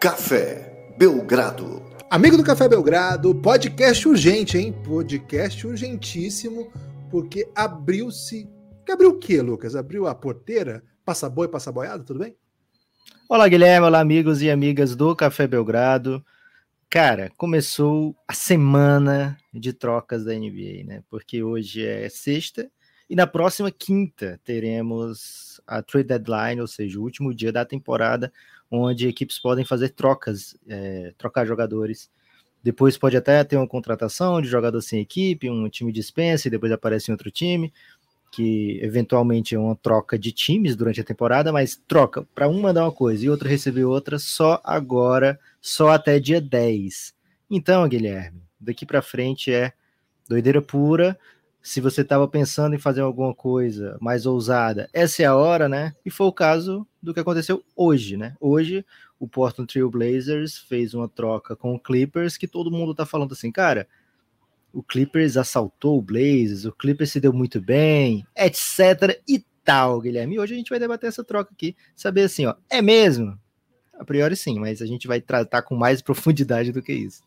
Café Belgrado. Amigo do Café Belgrado, podcast urgente, hein? Podcast urgentíssimo, porque abriu-se. Que abriu o quê, Lucas? Abriu a porteira? Passa boi, passa boiada, tudo bem? Olá, Guilherme. Olá, amigos e amigas do Café Belgrado. Cara, começou a semana de trocas da NBA, né? Porque hoje é sexta e na próxima quinta teremos a trade deadline, ou seja, o último dia da temporada, onde equipes podem fazer trocas, é, trocar jogadores. Depois pode até ter uma contratação de jogador sem equipe, um time dispensa e depois aparece em outro time, que eventualmente é uma troca de times durante a temporada, mas troca para um mandar uma coisa e outro receber outra só agora só até dia 10. Então, Guilherme, daqui para frente é doideira pura. Se você estava pensando em fazer alguma coisa mais ousada, essa é a hora, né? E foi o caso do que aconteceu hoje, né? Hoje, o Portland Trail Blazers fez uma troca com o Clippers que todo mundo tá falando assim, cara, o Clippers assaltou o Blazers, o Clippers se deu muito bem, etc e tal, Guilherme. E hoje a gente vai debater essa troca aqui, saber assim, ó, é mesmo? A priori sim, mas a gente vai tratar com mais profundidade do que isso.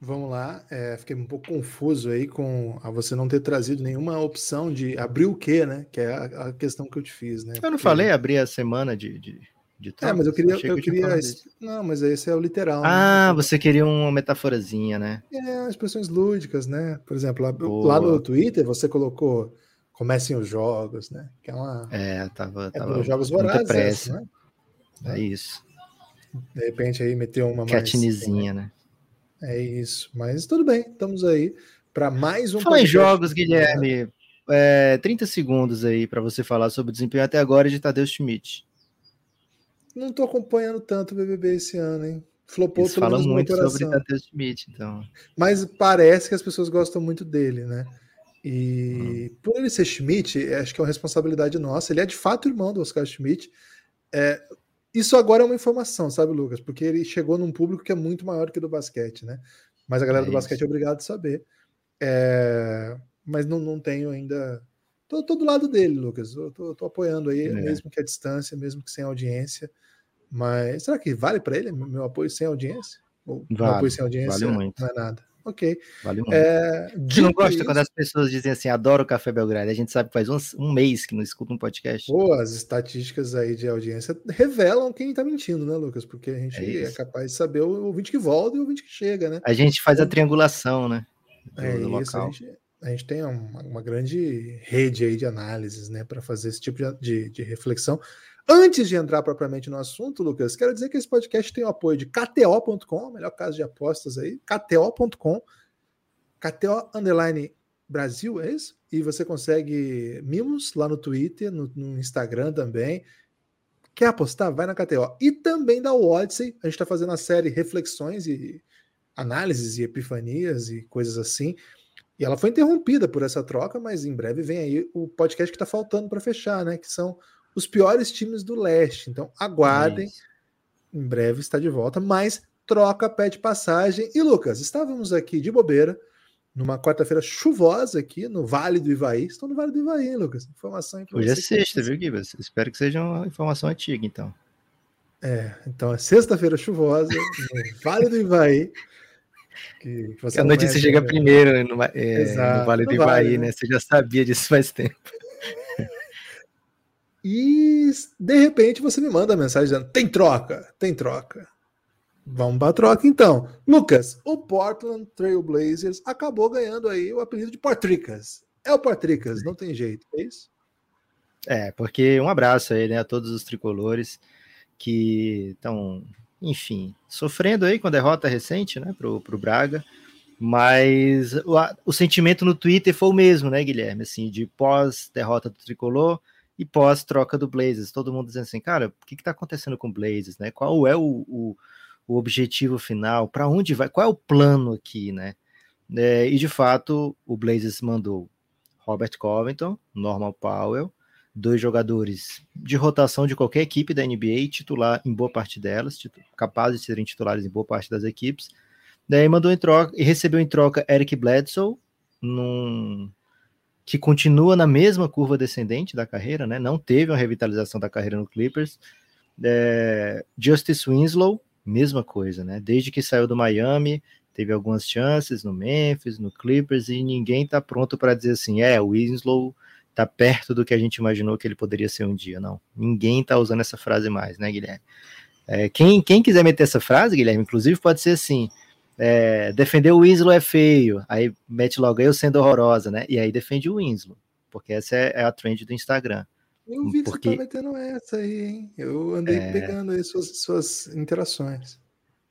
Vamos lá, é, fiquei um pouco confuso aí com a você não ter trazido nenhuma opção de abrir o quê, né? Que é a, a questão que eu te fiz, né? Eu não Porque... falei abrir a semana de, de, de É, mas eu queria. Eu, eu queria não, mas esse é o literal. Né? Ah, né? você queria uma metaforazinha, né? É, expressões lúdicas, né? Por exemplo, lá, lá, no Twitter você colocou comecem os jogos, né? Que é uma. É, tava. É tava jogos vorazes, pressa. né? É isso. De repente aí meteu uma Catinizinha, né? É isso. Mas tudo bem, estamos aí para mais um. Fala em jogos, Guilherme. É, 30 segundos aí para você falar sobre o desempenho até agora de Tadeu Schmidt. Não estou acompanhando tanto o BBB esse ano, hein? Flopou Eles falam muito sobre Tadeu Schmidt, então. Mas parece que as pessoas gostam muito dele, né? E hum. por ele ser Schmidt, acho que é uma responsabilidade nossa. Ele é de fato irmão do Oscar Schmidt. É, isso agora é uma informação, sabe, Lucas? Porque ele chegou num público que é muito maior que o do basquete, né? Mas a galera é do basquete é obrigada a saber. É... Mas não, não tenho ainda. Tô, tô do lado dele, Lucas. Eu tô, tô apoiando aí, é. mesmo que a distância, mesmo que sem audiência. Mas será que vale para ele meu apoio sem audiência? Ou vale, meu apoio sem audiência vale muito. não é nada? Ok. Vale muito. É, Você não gosta isso... quando as pessoas dizem assim, adoro o Café Belgrado. A gente sabe que faz um, um mês que não escuta um podcast. Pô, as estatísticas aí de audiência revelam quem tá mentindo, né, Lucas? Porque a gente é, é capaz de saber o ouvinte que volta e o ouvinte que chega, né? A gente faz a então, triangulação, né? Do, é do isso, a gente, a gente, tem uma, uma, grande rede aí de análises, né, para fazer esse tipo de, de, de reflexão. Antes de entrar propriamente no assunto, Lucas, quero dizer que esse podcast tem o apoio de KTO.com, melhor caso de apostas aí, KTO.com, KTO Underline Brasil, é isso? E você consegue mimos lá no Twitter, no, no Instagram também. Quer apostar? Vai na KTO. E também da Odyssey, a gente está fazendo a série Reflexões e Análises e Epifanias e coisas assim. E ela foi interrompida por essa troca, mas em breve vem aí o podcast que está faltando para fechar, né? Que são os piores times do leste. Então aguardem, é em breve está de volta, mas troca pede passagem. E Lucas, estávamos aqui de bobeira numa quarta-feira chuvosa aqui no Vale do Ivaí. Estou no Vale do Ivaí, hein, Lucas? Informação Hoje é sexta, viu, Gibas? Espero que seja uma informação antiga, então. É, então é sexta-feira chuvosa no Vale do Ivaí. Que, que a notícia chega né? primeiro no, é, no Vale do Ivaí, vale, né? né? Você já sabia disso faz tempo. E de repente você me manda a mensagem dizendo: tem troca, tem troca. Vamos para a troca então. Lucas, o Portland Trail Blazers acabou ganhando aí o apelido de Portricas. É o Portricas, não tem jeito, é isso? É, porque um abraço aí né, a todos os tricolores que estão, enfim, sofrendo aí com a derrota recente né, pro, pro Braga. Mas o, o sentimento no Twitter foi o mesmo, né, Guilherme? Assim, de pós-derrota do tricolor e pós-troca do Blazers, todo mundo dizendo assim, cara, o que está acontecendo com o Blazers, né? Qual é o, o, o objetivo final? Para onde vai? Qual é o plano aqui, né? É, e de fato, o Blazers mandou Robert Covington, Norman Powell, dois jogadores de rotação de qualquer equipe da NBA, titular em boa parte delas, capazes de serem titulares em boa parte das equipes. Daí mandou em troca e recebeu em troca Eric Bledsoe num que continua na mesma curva descendente da carreira, né? Não teve uma revitalização da carreira no Clippers. É, Justice Winslow, mesma coisa, né? Desde que saiu do Miami, teve algumas chances no Memphis, no Clippers, e ninguém está pronto para dizer assim, é, o Winslow está perto do que a gente imaginou que ele poderia ser um dia. Não, ninguém está usando essa frase mais, né, Guilherme? É, quem, quem quiser meter essa frase, Guilherme, inclusive pode ser assim, é, defender o Winslow é feio, aí mete logo eu sendo horrorosa, né? E aí defende o Winslow, porque essa é, é a trend do Instagram. Eu vi porque... que você tá metendo essa aí, hein? Eu andei é... pegando aí suas, suas interações.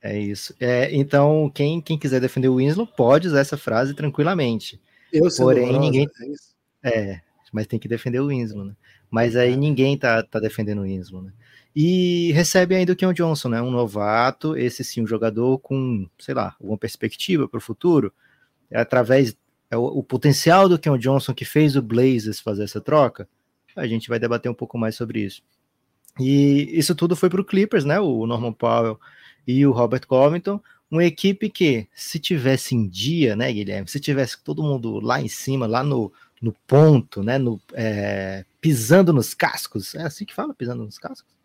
É isso. É, então, quem, quem quiser defender o Winslow pode usar essa frase tranquilamente. Eu Porém, horrorosa, ninguém. É, é, mas tem que defender o Winslow, né? Mas aí ninguém tá, tá defendendo o Winslow, né? E recebe ainda o Keon Johnson, né? Um novato, esse sim, um jogador com, sei lá, alguma perspectiva para o futuro. É através é o, o, potencial do Keon Johnson que fez o Blazers fazer essa troca. A gente vai debater um pouco mais sobre isso. E isso tudo foi para o Clippers, né? O Norman Powell e o Robert Covington, uma equipe que, se tivesse em dia, né, Guilherme, se tivesse todo mundo lá em cima, lá no, no ponto, né, no, é, pisando nos cascos, é assim que fala, pisando nos cascos?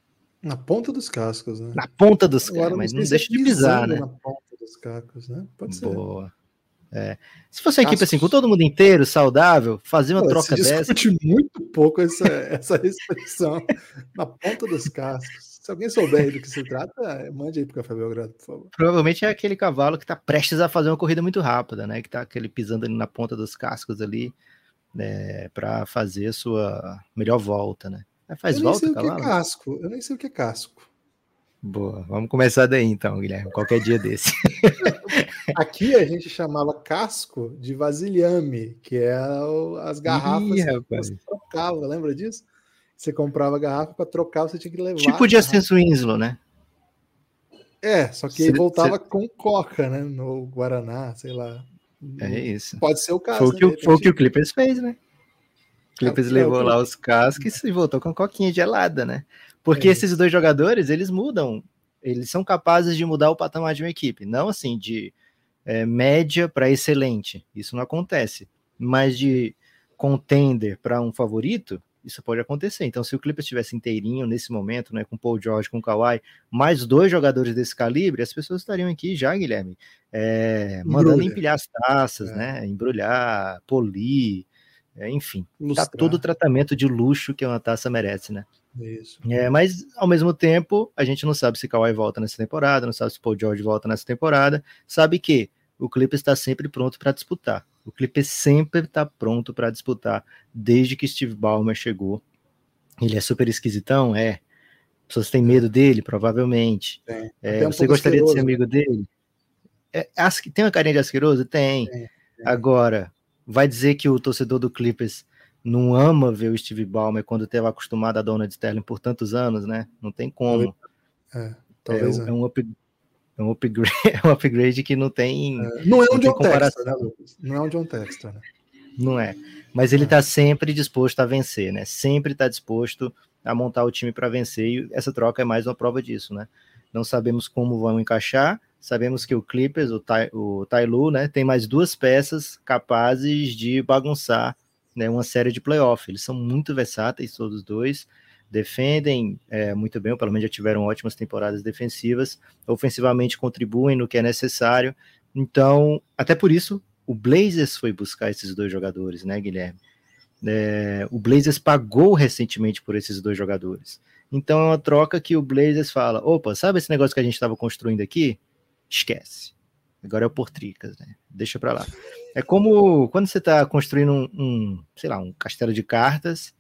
Na ponta dos cascos, né? Na ponta dos cascos, mas não deixa de pisar, né? Na ponta dos cascos, né? Pode ser. Boa. É. Se fosse uma equipe assim, com todo mundo inteiro, saudável, fazer uma Pô, troca se dessa. discute muito pouco essa, essa expressão na ponta dos cascos. Se alguém souber do que se trata, mande aí pro Café Belgrado, por favor. Provavelmente é aquele cavalo que está prestes a fazer uma corrida muito rápida, né? Que está aquele pisando ali na ponta dos cascos ali, né, para fazer a sua melhor volta, né? Faz eu volta, nem sei o que é casco. Eu nem sei o que é casco. Boa, vamos começar daí então, Guilherme, qualquer dia desse. Aqui a gente chamava casco de vasilhame, que é as garrafas Ih, que você trocava, lembra disso? Você comprava a garrafa para trocar, você tinha que levar. Tipo de Ascenso Winslow, né? É, só que cê, voltava cê... com coca, né? No Guaraná, sei lá. É isso. Pode ser o caso. Foi, né? que, o, foi o que o Clippers fez, né? O Clippers é, levou é, lá os cascos e voltou com coquinha gelada, né? Porque é. esses dois jogadores, eles mudam, eles são capazes de mudar o patamar de uma equipe, não assim de é, média para excelente, isso não acontece, mas de contender para um favorito, isso pode acontecer. Então, se o Clippers estivesse inteirinho nesse momento, né, com Paul George, com Kawhi, mais dois jogadores desse calibre, as pessoas estariam aqui já, Guilherme, é, mandando empilhar as taças, é. né, embrulhar, polir, é, enfim, tá todo o tratamento de luxo que uma taça merece, né? Isso. É, mas ao mesmo tempo, a gente não sabe se Kawhi volta nessa temporada, não sabe se Paul George volta nessa temporada, sabe que o Clippers está sempre pronto para disputar. O Clippers sempre está pronto para disputar desde que Steve Ballmer chegou. Ele é super esquisitão, é. Pessoas têm medo dele, provavelmente. É, é, um você gostaria de ser amigo dele? É, tem uma carinha de asqueroso? Tem. Agora, vai dizer que o torcedor do Clippers não ama ver o Steve Ballmer quando esteve acostumado a Dona de Sterling por tantos anos, né? Não tem como. É, talvez é, é. um, up, é um upgrade, é um upgrade que não tem. É, não é um John Textor, né, Lucas? Não é um John Textor, né? Não é. Mas ele está é. sempre disposto a vencer, né? Sempre está disposto a montar o time para vencer. E essa troca é mais uma prova disso, né? Não sabemos como vão encaixar. Sabemos que o Clippers, o, Ty, o Lu, né, tem mais duas peças capazes de bagunçar né, uma série de playoff. Eles são muito versáteis, todos dois, defendem é, muito bem, ou pelo menos já tiveram ótimas temporadas defensivas, ofensivamente contribuem no que é necessário. Então, até por isso, o Blazers foi buscar esses dois jogadores, né, Guilherme? É, o Blazers pagou recentemente por esses dois jogadores. Então é uma troca que o Blazers fala: opa, sabe esse negócio que a gente estava construindo aqui? Esquece. Agora é o Portricas, né? Deixa para lá. É como quando você está construindo um, um, sei lá, um castelo de cartas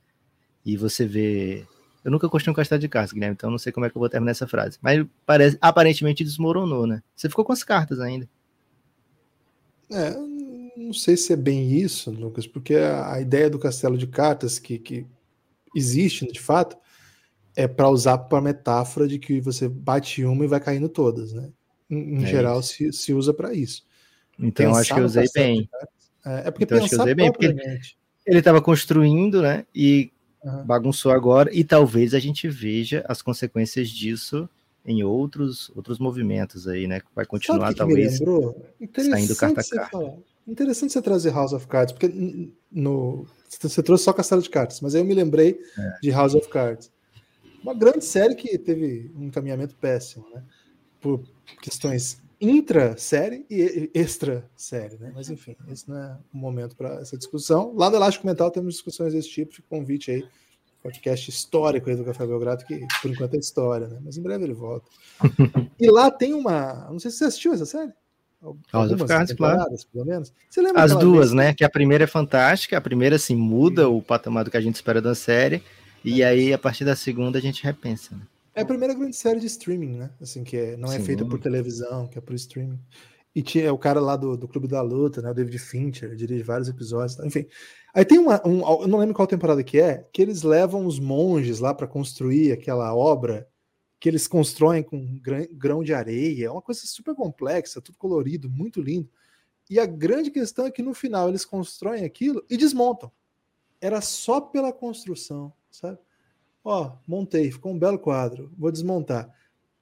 e você vê. Eu nunca construí um castelo de cartas, Guilherme, então não sei como é que eu vou terminar essa frase. Mas parece, aparentemente desmoronou, né? Você ficou com as cartas ainda. É, não sei se é bem isso, Lucas, porque a, a ideia do castelo de cartas que, que existe de fato é para usar para metáfora de que você bate uma e vai caindo todas, né? Em, é geral, se, se usa para isso. Então, pensar acho que eu usei bem. É, é porque então, pensar usei bem, porque ele estava construindo, né? E uhum. bagunçou agora, e talvez a gente veja as consequências disso em outros outros movimentos aí, né? Que vai continuar, que talvez, que saindo carta a carta. Interessante você trazer House of Cards, porque no, você trouxe só Castelo de Cartas, mas aí eu me lembrei é. de House of Cards. Uma grande série que teve um encaminhamento péssimo, né? Por questões intra-série e extra-série, né? Mas enfim, esse não é o momento para essa discussão. Lá no Elástico Mental temos discussões desse tipo, fica convite aí, podcast histórico aí do Café Belgrado, que por enquanto é história, né? Mas em breve ele volta. e lá tem uma. Não sei se você assistiu essa série. House of Cards, claro. pelo menos. Você lembra As duas, vez? né? Que a primeira é fantástica, a primeira, assim, muda Sim. o patamar do que a gente espera da série, e é. aí, a partir da segunda, a gente repensa, né? É a primeira grande série de streaming, né? Assim, que é, não é Sim. feita por televisão, que é por streaming. E tinha o cara lá do, do Clube da Luta, né? O David Fincher, dirige vários episódios. Enfim. Aí tem uma. Um, eu não lembro qual temporada que é, que eles levam os monges lá para construir aquela obra que eles constroem com grão de areia. É uma coisa super complexa, tudo colorido, muito lindo. E a grande questão é que no final eles constroem aquilo e desmontam. Era só pela construção, sabe? Ó, montei, ficou um belo quadro, vou desmontar.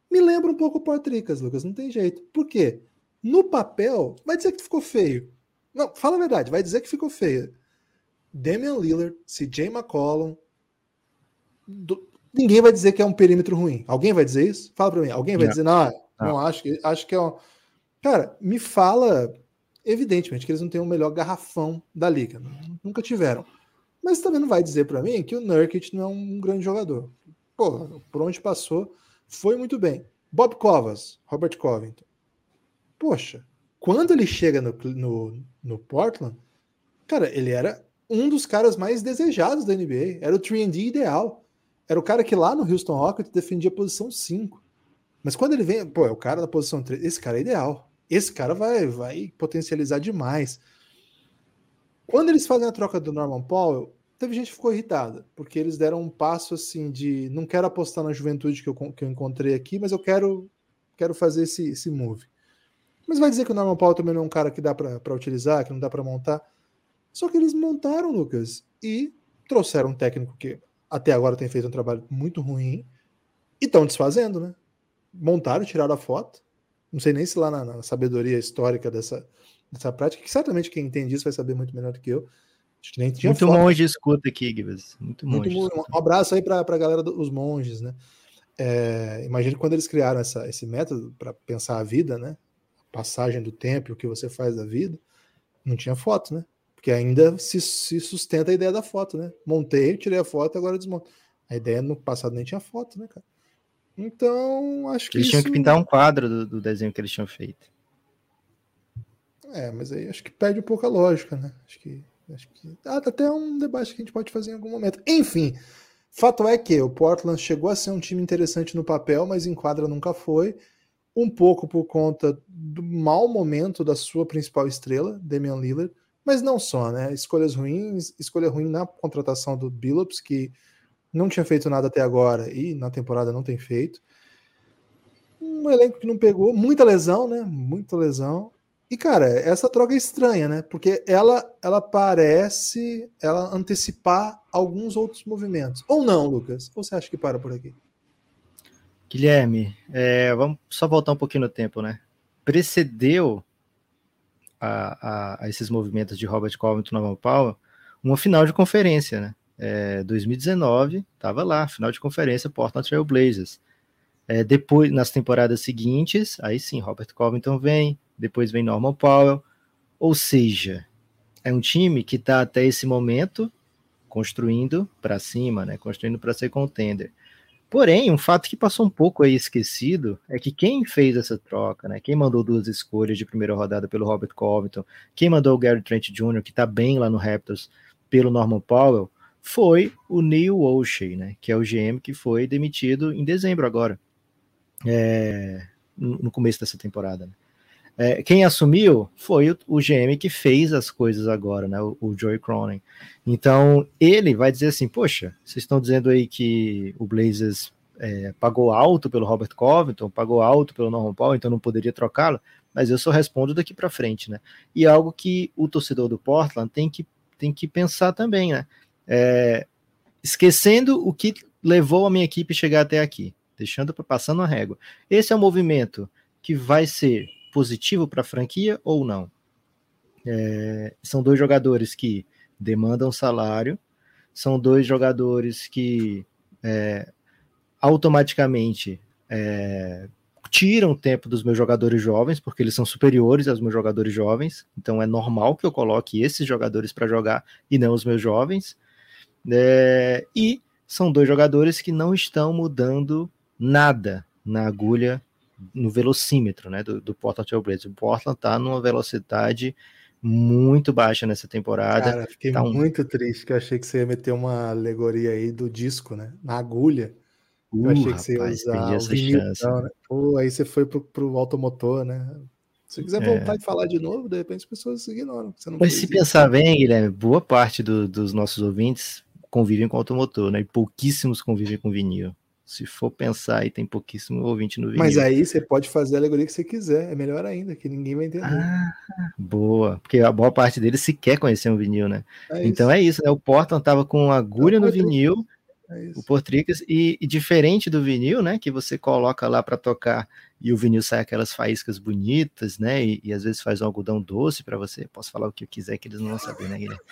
Me lembra um pouco o Portricas, Lucas, não tem jeito. Por quê? No papel, vai dizer que ficou feio. Não, fala a verdade, vai dizer que ficou feio. Damian Lillard, CJ McCollum, do... ninguém vai dizer que é um perímetro ruim. Alguém vai dizer isso? Fala para mim. Alguém vai não. dizer, não, não, não, acho que acho que é um... Cara, me fala evidentemente que eles não têm o melhor garrafão da liga, nunca tiveram. Mas também não vai dizer para mim que o Nurkic não é um grande jogador. Pô, por onde passou, foi muito bem. Bob Covas, Robert Covington. Poxa, quando ele chega no, no, no Portland, cara, ele era um dos caras mais desejados da NBA. Era o 3D ideal. Era o cara que lá no Houston Rockets defendia a posição 5. Mas quando ele vem, pô, é o cara da posição 3. Esse cara é ideal. Esse cara vai, vai potencializar demais. Quando eles fazem a troca do Norman Powell, teve gente que ficou irritada, porque eles deram um passo assim de não quero apostar na juventude que eu, que eu encontrei aqui, mas eu quero, quero fazer esse, esse move. Mas vai dizer que o Norman Powell também não é um cara que dá para utilizar, que não dá para montar. Só que eles montaram, Lucas, e trouxeram um técnico que até agora tem feito um trabalho muito ruim e estão desfazendo, né? Montaram, tiraram a foto. Não sei nem se lá na, na sabedoria histórica dessa, dessa prática, que certamente quem entende isso vai saber muito melhor do que eu. Acho que nem tinha Muito foto. monge escuta aqui, Gibbs. Muito monge. Muito, um abraço aí para a galera dos monges, né? É, imagina quando eles criaram essa, esse método para pensar a vida, né? A passagem do tempo, o que você faz da vida, não tinha foto, né? Porque ainda se, se sustenta a ideia da foto, né? Montei, tirei a foto, agora desmonto. A ideia no passado nem tinha foto, né, cara? Então, acho que. Eles isso... tinham que pintar um quadro do, do desenho que eles tinham feito. É, mas aí acho que perde um pouco a lógica, né? Acho que, acho que ah, até um debate que a gente pode fazer em algum momento. Enfim, fato é que o Portland chegou a ser um time interessante no papel, mas em quadra nunca foi. Um pouco por conta do mau momento da sua principal estrela, Damian Lillard, mas não só, né? Escolhas ruins, escolha ruim na contratação do Billups, que não tinha feito nada até agora e na temporada não tem feito. Um elenco que não pegou, muita lesão, né? Muita lesão. E, cara, essa troca é estranha, né? Porque ela, ela parece ela antecipar alguns outros movimentos. Ou não, Lucas? Ou você acha que para por aqui? Guilherme, é, vamos só voltar um pouquinho no tempo, né? Precedeu a, a, a esses movimentos de Robert Covington Nova Powell uma final de conferência, né? É, 2019, estava lá, final de conferência Portland Trail Blazers. É, depois, nas temporadas seguintes, aí sim, Robert Covington vem, depois vem Norman Powell. Ou seja, é um time que está até esse momento construindo para cima, né? Construindo para ser contender. Porém, um fato que passou um pouco aí esquecido é que quem fez essa troca, né? Quem mandou duas escolhas de primeira rodada pelo Robert Covington, quem mandou o Gary Trent Jr., que está bem lá no Raptors, pelo Norman Powell, foi o Neil Olshey, né? Que é o GM que foi demitido em dezembro agora, é, no começo dessa temporada. Né? É, quem assumiu foi o, o, GM que fez as coisas agora, né? O, o Joey Cronin. Então ele vai dizer assim: Poxa, vocês estão dizendo aí que o Blazers é, pagou alto pelo Robert Covington, pagou alto pelo Norman Paul, então não poderia trocá-lo. Mas eu só respondo daqui para frente, né? E algo que o torcedor do Portland tem que, tem que pensar também, né? É, esquecendo o que levou a minha equipe chegar até aqui, deixando passando a régua. Esse é um movimento que vai ser positivo para a franquia ou não? É, são dois jogadores que demandam salário, são dois jogadores que é, automaticamente é, tiram tempo dos meus jogadores jovens, porque eles são superiores aos meus jogadores jovens, então é normal que eu coloque esses jogadores para jogar e não os meus jovens. É, e são dois jogadores que não estão mudando nada na agulha, no velocímetro né, do, do Portland Trail Blazers. O Portland está numa velocidade muito baixa nessa temporada. Cara, fiquei tá um... muito triste, que eu achei que você ia meter uma alegoria aí do disco, né? Na agulha. Uh, eu achei que você rapaz, ia usar o vinil, não, né? Pô, aí você foi pro, pro automotor, né? Se você quiser voltar é. e falar de novo, de repente as pessoas ignoram. Mas se pensar bem, Guilherme, boa parte do, dos nossos ouvintes convivem com automotor, né? E pouquíssimos convivem com vinil. Se for pensar aí, tem pouquíssimo ouvinte no vinil. Mas aí você pode fazer a alegoria que você quiser, é melhor ainda, que ninguém vai entender. Ah, boa, porque a boa parte deles sequer conhecer um vinil, né? É então é isso, né? O Portland tava com agulha no vinil, é o Portricas, e, e, diferente do vinil, né? Que você coloca lá para tocar e o vinil sai aquelas faíscas bonitas, né? E, e às vezes faz um algodão doce para você. Posso falar o que eu quiser que eles não vão saber, né, Guilherme?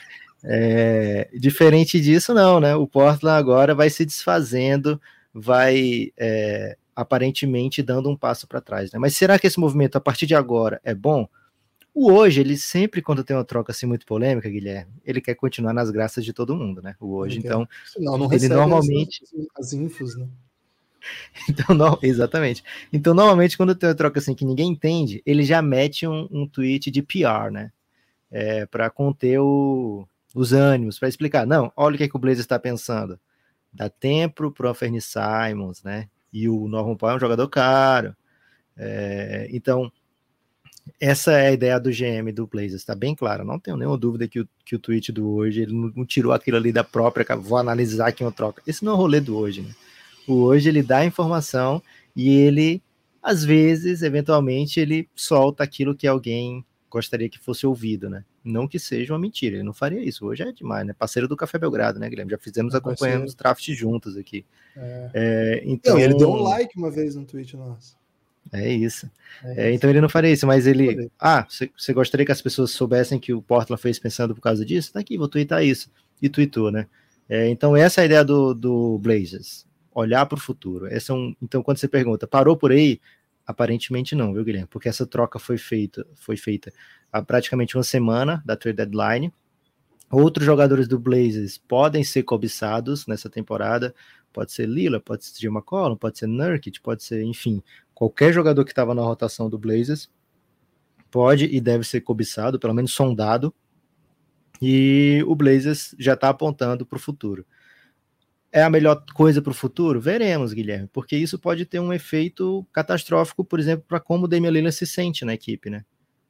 É, diferente disso, não, né? O Portland agora vai se desfazendo, vai é, aparentemente dando um passo para trás, né? Mas será que esse movimento a partir de agora é bom? O hoje, ele sempre, quando tem uma troca assim muito polêmica, Guilherme, ele quer continuar nas graças de todo mundo, né? O hoje, então. Não, não ele normalmente. As, infos, né? Então, não, exatamente. Então, normalmente, quando tem uma troca assim que ninguém entende, ele já mete um, um tweet de PR, né? É, para conter o, os ânimos, para explicar. Não, olha o que, é que o Blazer está pensando. Dá tempo para o Anthony Simons, né? E o Norman Powell é um jogador caro. É, então, essa é a ideia do GM do Blazers, está bem claro. Não tenho nenhuma dúvida que o, que o tweet do hoje ele não, tirou aquilo ali da própria. Vou analisar aqui uma troca. Esse não é o rolê do hoje, né? O hoje ele dá informação e ele, às vezes, eventualmente, ele solta aquilo que alguém gostaria que fosse ouvido, né? Não que seja uma mentira, ele não faria isso. Hoje é demais, né? Parceiro do Café Belgrado, né, Guilherme? Já fizemos, acompanhamos draft juntos aqui. É. É, então... Não, ele deu um like uma vez no tweet nosso. É isso. É é, então ele não faria isso, mas ele. Ah, você gostaria que as pessoas soubessem que o Portland fez pensando por causa disso? Tá aqui, vou twittar isso. E tweetou, né? É, então essa é a ideia do, do Blazers. Olhar para o futuro. Esse é um, então, quando você pergunta, parou por aí? Aparentemente não, viu, Guilherme? Porque essa troca foi feita, foi feita há praticamente uma semana da trade deadline. Outros jogadores do Blazers podem ser cobiçados nessa temporada. Pode ser Lila, pode ser Jim McCollum, pode ser Nurkic, pode ser, enfim, qualquer jogador que estava na rotação do Blazers pode e deve ser cobiçado, pelo menos sondado, e o Blazers já está apontando para o futuro. É a melhor coisa para o futuro? Veremos, Guilherme, porque isso pode ter um efeito catastrófico, por exemplo, para como o Damian Lillard se sente na equipe, né?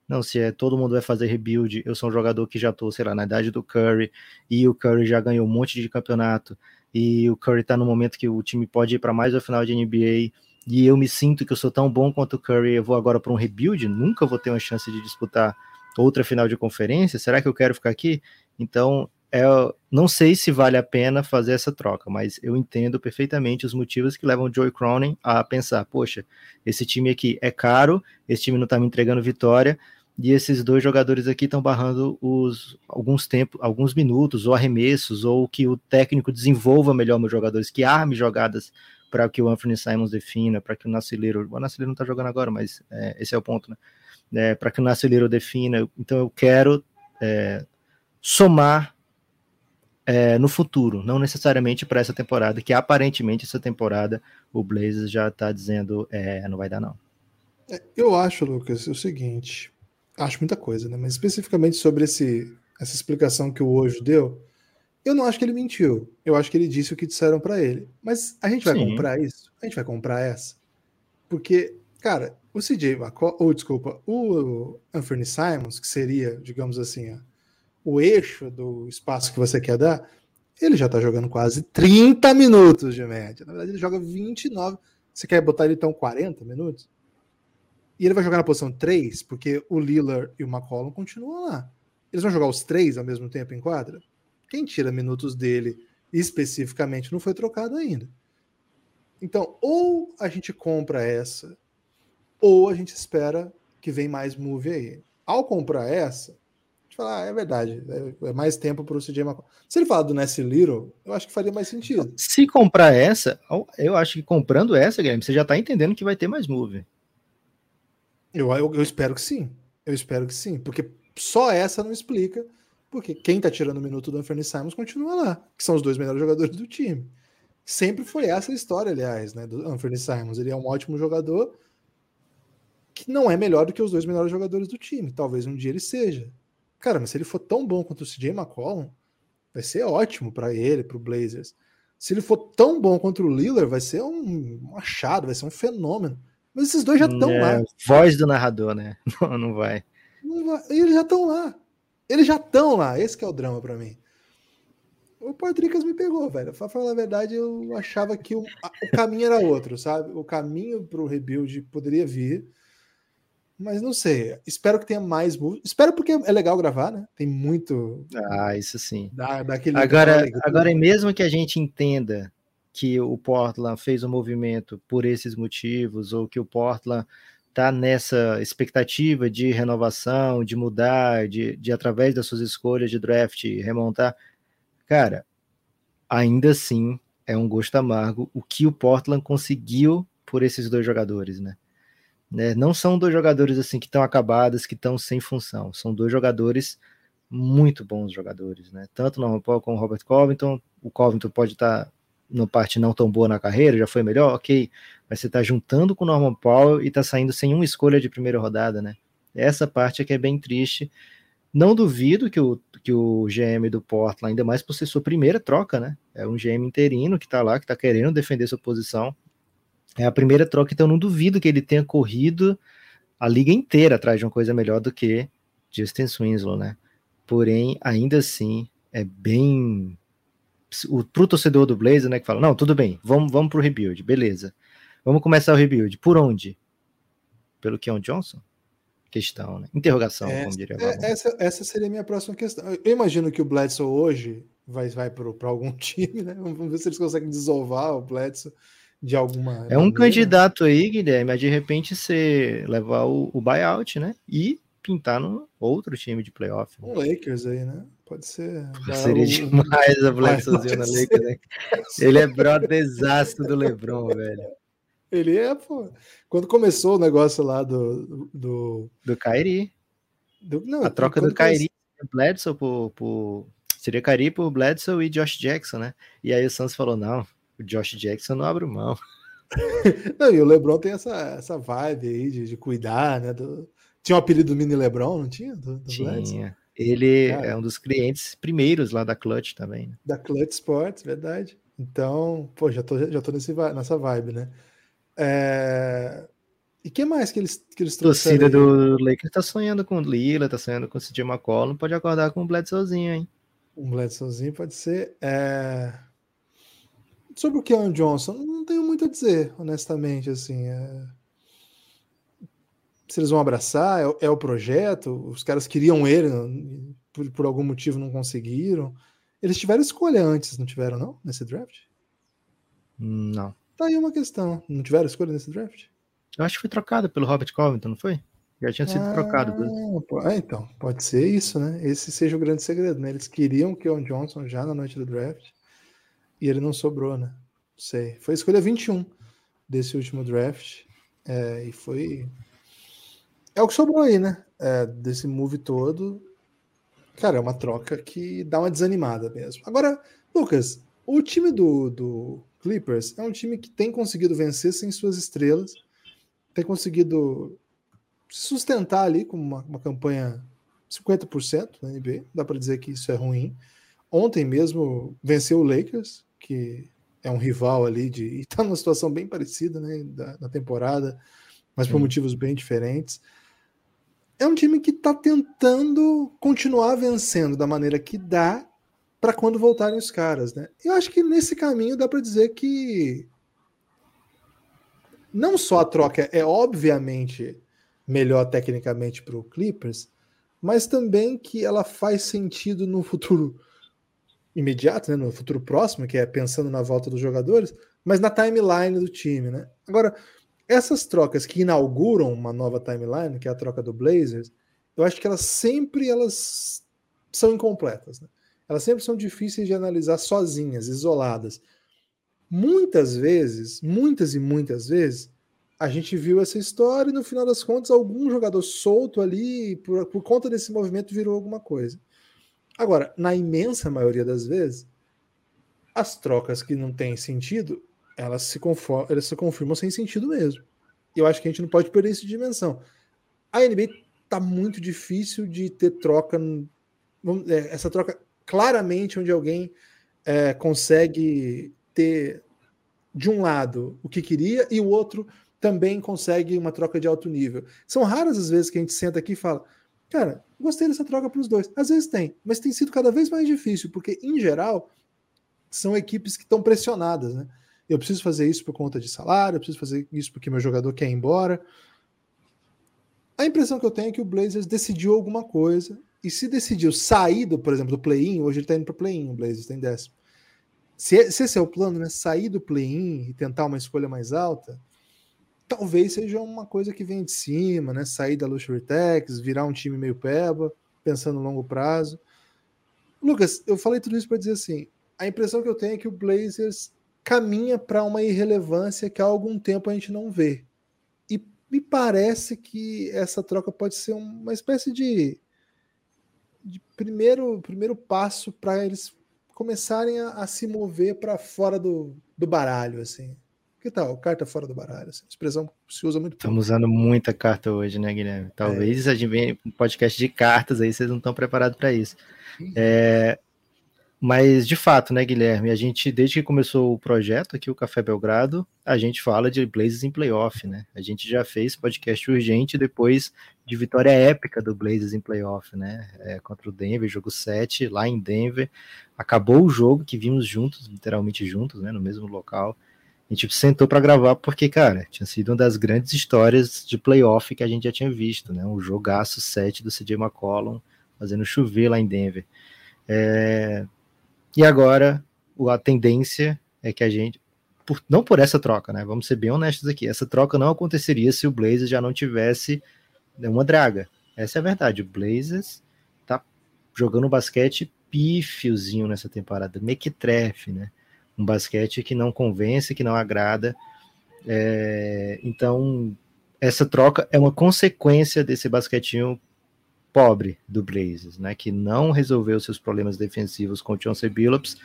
Não, se é todo mundo vai fazer rebuild, eu sou um jogador que já estou, sei lá, na idade do Curry, e o Curry já ganhou um monte de campeonato, e o Curry está no momento que o time pode ir para mais ao final de NBA, e eu me sinto que eu sou tão bom quanto o Curry, eu vou agora para um rebuild, nunca vou ter uma chance de disputar outra final de conferência, será que eu quero ficar aqui? Então, é, não sei se vale a pena fazer essa troca, mas eu entendo perfeitamente os motivos que levam o Joey Cronin a pensar, poxa, esse time aqui é caro, esse time não está me entregando vitória, e esses dois jogadores aqui estão barrando os alguns tempos, alguns minutos, ou arremessos, ou que o técnico desenvolva melhor meus jogadores, que arme jogadas para que o Anthony Simons defina, para que o Nacileiro, o Nacileiro não está jogando agora, mas é, esse é o ponto, né? É, para que o Nacileiro defina, então eu quero é, somar é, no futuro, não necessariamente para essa temporada, que aparentemente essa temporada o Blazers já está dizendo é, não vai dar não. É, eu acho, Lucas, o seguinte, acho muita coisa, né? Mas especificamente sobre esse, essa explicação que o Ojo deu, eu não acho que ele mentiu. Eu acho que ele disse o que disseram para ele. Mas a gente vai Sim. comprar isso? A gente vai comprar essa? Porque, cara, o CJ ou desculpa, o Anthony Simons, que seria, digamos assim, o eixo do espaço que você quer dar, ele já tá jogando quase 30 minutos de média. Na verdade, ele joga 29. Você quer botar ele então 40 minutos? E ele vai jogar na posição 3, porque o Lillard e o McCollum continuam lá. Eles vão jogar os três ao mesmo tempo em quadra? Quem tira minutos dele especificamente não foi trocado ainda. Então, ou a gente compra essa, ou a gente espera que vem mais move aí. Ao comprar essa, fala, ah, é verdade, é, é mais tempo para o CJ McCollum. Se ele falar do Nessie Little, eu acho que faria mais sentido. Se comprar essa, eu acho que comprando essa, Guilherme, você já está entendendo que vai ter mais move. Eu, eu, eu, espero que sim. Eu espero que sim. Porque só essa não explica. Porque quem tá tirando o minuto do Anthony Simons continua lá, que são os dois melhores jogadores do time. Sempre foi essa a história, aliás, né? Do Anthony Simons. Ele é um ótimo jogador que não é melhor do que os dois melhores jogadores do time. Talvez um dia ele seja. Cara, mas se ele for tão bom quanto o CJ McCollum, vai ser ótimo para ele, para o Blazers. Se ele for tão bom contra o Lillard, vai ser um achado, vai ser um fenômeno. Mas esses dois já estão é, lá. Voz do narrador, né? Não, não vai. Não vai. Eles já estão lá. Eles já estão lá. Esse é o drama para mim. O Portricas me pegou, velho. Pra falar a verdade, eu achava que o, o caminho era outro, sabe? O caminho para o rebuild poderia vir. Mas não sei. Espero que tenha mais Espero porque é legal gravar, né? Tem muito. Ah, isso sim. Dá, dá agora, agora, mesmo que a gente entenda que o Portland fez o um movimento por esses motivos, ou que o Portland está nessa expectativa de renovação, de mudar, de, de através das suas escolhas de draft remontar, cara, ainda assim é um gosto amargo o que o Portland conseguiu por esses dois jogadores, né? Né? Não são dois jogadores assim que estão acabados, que estão sem função. São dois jogadores muito bons jogadores, né? Tanto Norman Paul como Robert Covington. O Covington pode estar tá numa parte não tão boa na carreira, já foi melhor, ok. Mas você está juntando com o Norman Paul e está saindo sem uma escolha de primeira rodada, né? Essa parte é que é bem triste. Não duvido que o, que o GM do Portland, ainda mais por ser sua primeira troca, né? É um GM interino que está lá, que está querendo defender sua posição. É a primeira troca, então não duvido que ele tenha corrido a liga inteira atrás de uma coisa melhor do que Justin Swinslow, né? Porém, ainda assim, é bem. O, pro torcedor do Blazer, né, que fala: não, tudo bem, vamos, vamos pro rebuild, beleza. Vamos começar o rebuild. Por onde? Pelo Keon Johnson? Questão, né? Interrogação, como diria. É, essa, essa seria a minha próxima questão. Eu imagino que o Bledsoe hoje vai, vai para algum time, né? Vamos ver se eles conseguem desovar o Bledsoe de alguma. É um maneira. candidato aí, Guilherme, a de repente você levar o, o buyout, né? E pintar no outro time de playoff. Um Lakers aí, né? Pode ser. Seria demais a Bledsoezinho na Lakers, né? Ele é brotherzaço do Lebron, velho. Ele é, pô. Quando começou o negócio lá do. Do, do Kairi. Do, não, a troca do Kairi, Bledsoe por, por. Seria Kairi por Bledsoe e Josh Jackson, né? E aí o Santos falou: não, o Josh Jackson não abre mão. não, e o LeBron tem essa, essa vibe aí de, de cuidar, né? Do... Tinha o um apelido do mini LeBron, não tinha? Do, do tinha. Ele Cara, é um dos clientes primeiros lá da Clutch também. Né? Da Clutch Sports, verdade. Então, pô, já tô, já tô nesse, nessa vibe, né? É... E que mais que eles, que eles trouxeram? A torcida do Lakers tá sonhando com o Lila, tá sonhando com o CJ McCollum, pode acordar com o Bledsoezinho, hein? Um Bledsoezinho pode ser. É... Sobre o Keon Johnson, não tenho muito a dizer, honestamente, assim. É... Se eles vão abraçar, é, é, o projeto, os caras queriam ele, por, por algum motivo não conseguiram. Eles tiveram escolha antes, não tiveram, não? Nesse draft? Não. Tá aí uma questão. Não tiveram escolha nesse draft? Eu acho que foi trocado pelo Robert Covington, não foi? Já tinha sido ah, trocado. Ah, então, pode ser isso, né? Esse seja o grande segredo, né? Eles queriam que o Johnson já na noite do draft e ele não sobrou, né? Não sei. Foi a escolha 21 desse último draft. É, e foi. É o que sobrou aí, né? É, desse move todo. Cara, é uma troca que dá uma desanimada mesmo. Agora, Lucas, o time do, do Clippers é um time que tem conseguido vencer sem suas estrelas, tem conseguido se sustentar ali com uma, uma campanha 50% na NBA. Dá para dizer que isso é ruim. Ontem mesmo venceu o Lakers, que é um rival ali de e está numa situação bem parecida, né, da, da temporada, mas por motivos bem diferentes. É um time que está tentando continuar vencendo da maneira que dá para quando voltarem os caras, né? Eu acho que nesse caminho dá para dizer que não só a troca é obviamente melhor tecnicamente para o Clippers, mas também que ela faz sentido no futuro imediato, né, no futuro próximo, que é pensando na volta dos jogadores, mas na timeline do time, né? Agora, essas trocas que inauguram uma nova timeline, que é a troca do Blazers, eu acho que elas sempre elas são incompletas, né? Elas sempre são difíceis de analisar sozinhas, isoladas. Muitas vezes, muitas e muitas vezes, a gente viu essa história e no final das contas algum jogador solto ali, por, por conta desse movimento, virou alguma coisa. Agora, na imensa maioria das vezes, as trocas que não têm sentido, elas se, conform, elas se confirmam sem sentido mesmo. E eu acho que a gente não pode perder isso de dimensão. A NBA tá muito difícil de ter troca, é, essa troca claramente onde alguém é, consegue ter de um lado o que queria e o outro também consegue uma troca de alto nível. São raras as vezes que a gente senta aqui e fala, cara, gostei dessa troca para os dois. Às vezes tem, mas tem sido cada vez mais difícil, porque em geral são equipes que estão pressionadas, né? Eu preciso fazer isso por conta de salário, eu preciso fazer isso porque meu jogador quer ir embora. A impressão que eu tenho é que o Blazers decidiu alguma coisa, e se decidiu sair, do, por exemplo, do play-in, hoje ele está indo para o play-in, o Blazers tem décimo. Se, se esse é o plano, né, sair do play-in e tentar uma escolha mais alta, talvez seja uma coisa que vem de cima, né? Sair da Luxury Tax, virar um time meio peba, pensando no longo prazo. Lucas, eu falei tudo isso para dizer assim: a impressão que eu tenho é que o Blazers caminha para uma irrelevância que há algum tempo a gente não vê me parece que essa troca pode ser uma espécie de, de primeiro, primeiro passo para eles começarem a, a se mover para fora do, do baralho, assim. Que tal? Carta fora do baralho. Assim. Expressão se usa muito. Estamos usando muita carta hoje, né, Guilherme? Talvez é. a gente venha um podcast de cartas aí, vocês não estão preparados para isso. É, mas, de fato, né, Guilherme, a gente, desde que começou o projeto aqui, o Café Belgrado, a gente fala de Blazers em playoff, né? A gente já fez podcast urgente depois de vitória épica do Blazers em playoff, né? É, contra o Denver, jogo 7, lá em Denver. Acabou o jogo que vimos juntos, literalmente juntos, né, no mesmo local. A gente sentou para gravar porque, cara, tinha sido uma das grandes histórias de playoff que a gente já tinha visto, né? Um jogaço 7 do CJ McCollum fazendo chover lá em Denver. É, e agora a tendência é que a gente, por, não por essa troca, né? Vamos ser bem honestos aqui. Essa troca não aconteceria se o Blazers já não tivesse uma draga. Essa é a verdade. O Blazers tá jogando basquete pífiozinho nessa temporada, mequetrefe, né? Um basquete que não convence, que não agrada. É, então, essa troca é uma consequência desse basquetinho pobre do Blazers, né, que não resolveu seus problemas defensivos com o Chauncey Billups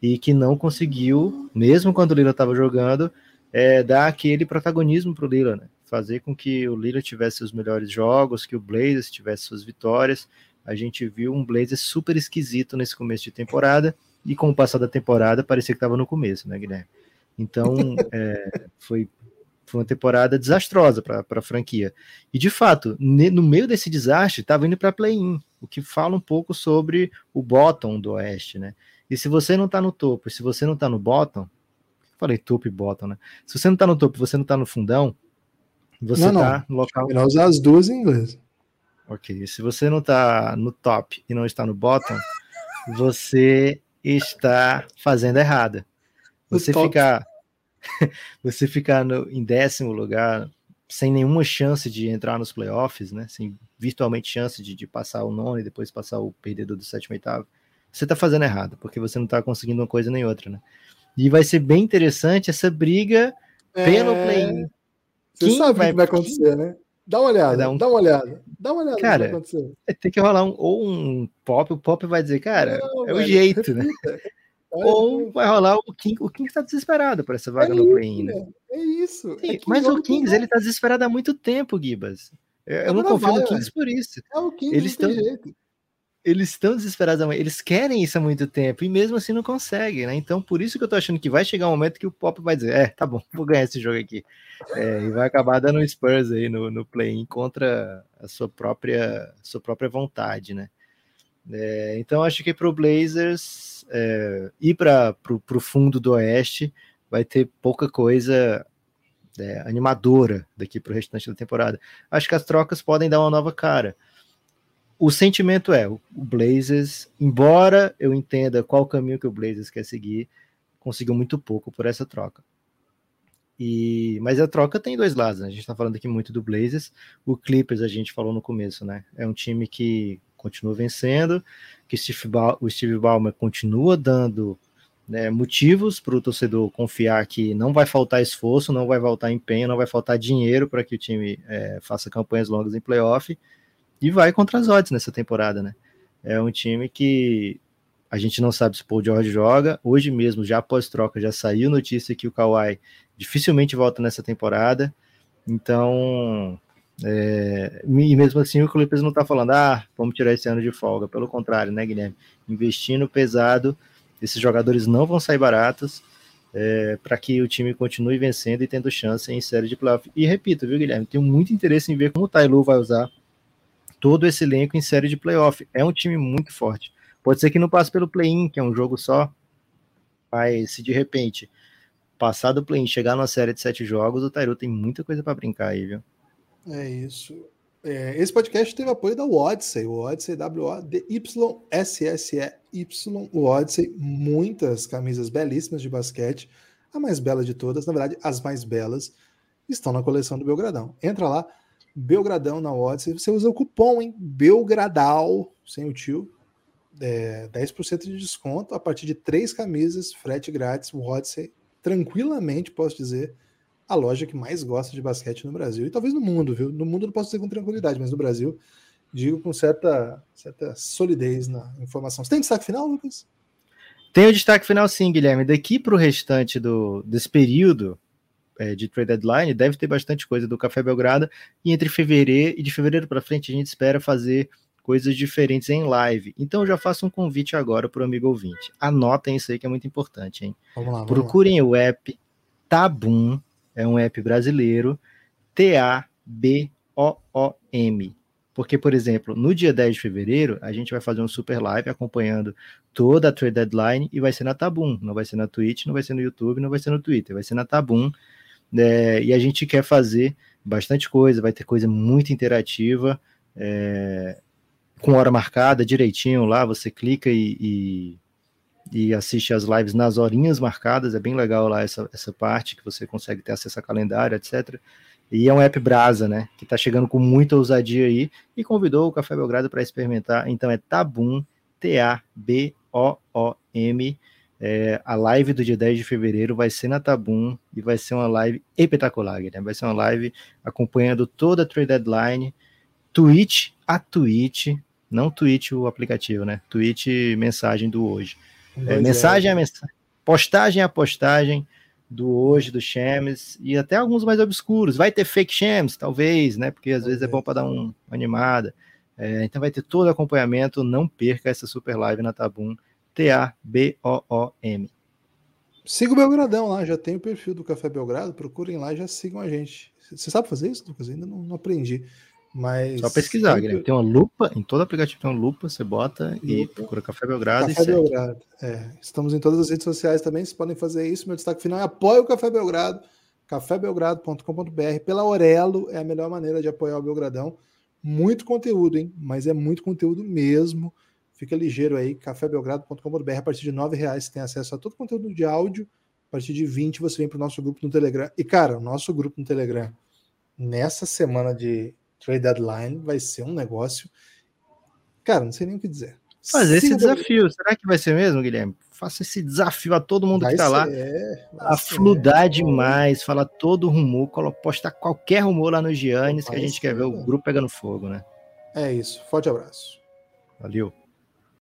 e que não conseguiu, mesmo quando o Lila estava jogando, é, dar aquele protagonismo para o Lila, né, fazer com que o Lila tivesse os melhores jogos, que o Blazers tivesse suas vitórias. A gente viu um Blazers super esquisito nesse começo de temporada e com o passar da temporada parecia que estava no começo, né, Guilherme? Então, é, foi foi uma temporada desastrosa para a franquia. E de fato, no meio desse desastre, estava indo para play-in, o que fala um pouco sobre o bottom do Oeste, né? E se você não está no topo, se você não está no bottom, falei topo e bottom, né? Se você não está no topo, você não está no fundão, você está no local. Melhor usar as duas em inglês. Ok. Se você não está no top e não está no bottom, você está fazendo errado. Você ficar você ficar no, em décimo lugar, sem nenhuma chance de entrar nos playoffs, né? Sem virtualmente chance de, de passar o nono e depois passar o perdedor do sétimo e oitavo, você tá fazendo errado, porque você não tá conseguindo uma coisa nem outra, né? E vai ser bem interessante essa briga é... pelo play-in. Você Quem sabe o que vai acontecer, né? Dá uma olhada, um... dá uma olhada, dá uma olhada. Cara, tem que rolar um, ou um pop, o pop vai dizer, cara, não, é o jeito, né? Ou vai rolar o King. O King está desesperado por essa vaga é no play-in. Né? É isso. Sim, é mas o Kings, ele tá desesperado há muito tempo, Gibas. Eu, eu não confio vai, no Kings por isso. É o Kings, eles estão eles estão desesperados, eles querem isso há muito tempo e mesmo assim não conseguem, né? Então, por isso que eu tô achando que vai chegar um momento que o Pop vai dizer: É, tá bom, vou ganhar esse jogo aqui. É, e vai acabar dando um Spurs aí no, no play-in contra a sua própria, sua própria vontade, né? É, então, acho que para o Blazers é, ir para o fundo do Oeste, vai ter pouca coisa é, animadora daqui para o restante da temporada. Acho que as trocas podem dar uma nova cara. O sentimento é, o Blazers, embora eu entenda qual caminho que o Blazers quer seguir, conseguiu muito pouco por essa troca. E, mas a troca tem dois lados, né? A gente está falando aqui muito do Blazers. O Clippers, a gente falou no começo, né? É um time que continua vencendo, que Steve o Steve Ballmer continua dando né, motivos para o torcedor confiar que não vai faltar esforço, não vai faltar empenho, não vai faltar dinheiro para que o time é, faça campanhas longas em playoff e vai contra as odds nessa temporada, né? É um time que a gente não sabe se o Paul George joga. Hoje mesmo, já após troca, já saiu notícia que o Kawhi dificilmente volta nessa temporada. Então, é, e mesmo assim o Clippers não está falando, ah, vamos tirar esse ano de folga. Pelo contrário, né, Guilherme? Investindo pesado esses jogadores não vão sair baratos é, para que o time continue vencendo e tendo chance em série de playoff. E repito, viu, Guilherme? Tenho muito interesse em ver como o Tailu vai usar todo esse elenco em série de playoff. É um time muito forte. Pode ser que não passe pelo play-in, que é um jogo só, mas se de repente passar do play-in chegar numa série de sete jogos, o Tairu tem muita coisa para brincar aí, viu? É isso. É, esse podcast teve apoio da Odyssey, o Odyssey W-O-D-Y-S-S-E-Y, o Odyssey, muitas camisas belíssimas de basquete, a mais bela de todas, na verdade, as mais belas, estão na coleção do Belgradão. Entra lá, Belgradão na Odyssey, você usa o cupom, hein? Belgradal, sem o tio, é, 10% de desconto a partir de três camisas, frete grátis, o Odyssey, tranquilamente, posso dizer, a loja que mais gosta de basquete no Brasil e talvez no mundo, viu? No mundo não posso dizer com tranquilidade, mas no Brasil digo com certa, certa solidez na informação. Você tem destaque final, Lucas? Tem o destaque final, sim, Guilherme. Daqui para o restante do, desse período é, de trade deadline, deve ter bastante coisa do Café Belgrado. E entre fevereiro e de fevereiro para frente, a gente espera fazer coisas diferentes em live. Então, eu já faço um convite agora para o amigo ouvinte. Anotem isso aí que é muito importante, hein? Vamos lá, vamos Procurem lá. o app Tabum é um app brasileiro, T-A-B-O-O-M. Porque, por exemplo, no dia 10 de fevereiro, a gente vai fazer um super live acompanhando toda a trade deadline e vai ser na Tabum. Não vai ser na Twitch, não vai ser no YouTube, não vai ser no Twitter, vai ser na Tabum. É, e a gente quer fazer bastante coisa, vai ter coisa muito interativa, é, com hora marcada, direitinho lá, você clica e, e e assiste as lives nas horinhas marcadas, é bem legal lá essa, essa parte que você consegue ter acesso a calendário, etc. E é um app Brasa, né? Que está chegando com muita ousadia aí e convidou o Café Belgrado para experimentar. Então é Tabum, T-A-B-O-O-M. É, a live do dia 10 de fevereiro vai ser na Tabum e vai ser uma live espetacular, né? Vai ser uma live acompanhando toda a trade deadline, tweet a tweet, não tweet o aplicativo, né? Tweet mensagem do hoje. É, mensagem a mensagem, postagem a postagem do hoje, do Shams, e até alguns mais obscuros. Vai ter fake Shams, talvez, né? Porque às vezes é bom para dar um, uma animada. É, então vai ter todo acompanhamento. Não perca essa super live na Tabum. T-A-B-O-O-M. Siga o Belgradão lá, já tem o perfil do Café Belgrado. Procurem lá e já sigam a gente. Você sabe fazer isso, Lucas? Ainda não, não aprendi. Mas. Só pesquisar, sempre... Guilherme. Tem uma lupa, em todo aplicativo tem uma lupa, você bota lupa. e procura Café Belgrado Café e Belgrado. É. Estamos em todas as redes sociais também, vocês podem fazer isso. Meu destaque final é apoie o Café Belgrado, cafébelgrado.com.br. Pela Aurelo é a melhor maneira de apoiar o Belgradão. Muito conteúdo, hein? Mas é muito conteúdo mesmo. Fica ligeiro aí, cafébelgrado.com.br. A partir de R$ reais você tem acesso a todo o conteúdo de áudio. A partir de 20 você vem para o nosso grupo no Telegram. E, cara, o nosso grupo no Telegram, nessa semana de trade deadline vai ser um negócio. Cara, não sei nem o que dizer. Fazer esse desafio, será que vai ser mesmo, Guilherme? Faça esse desafio a todo mundo vai que tá ser, lá. É, afludar ser, demais, falar todo rumor, postar qualquer rumor lá no Giannis que a gente quer ver o grupo pegando fogo, né? É isso. Forte abraço. Valeu.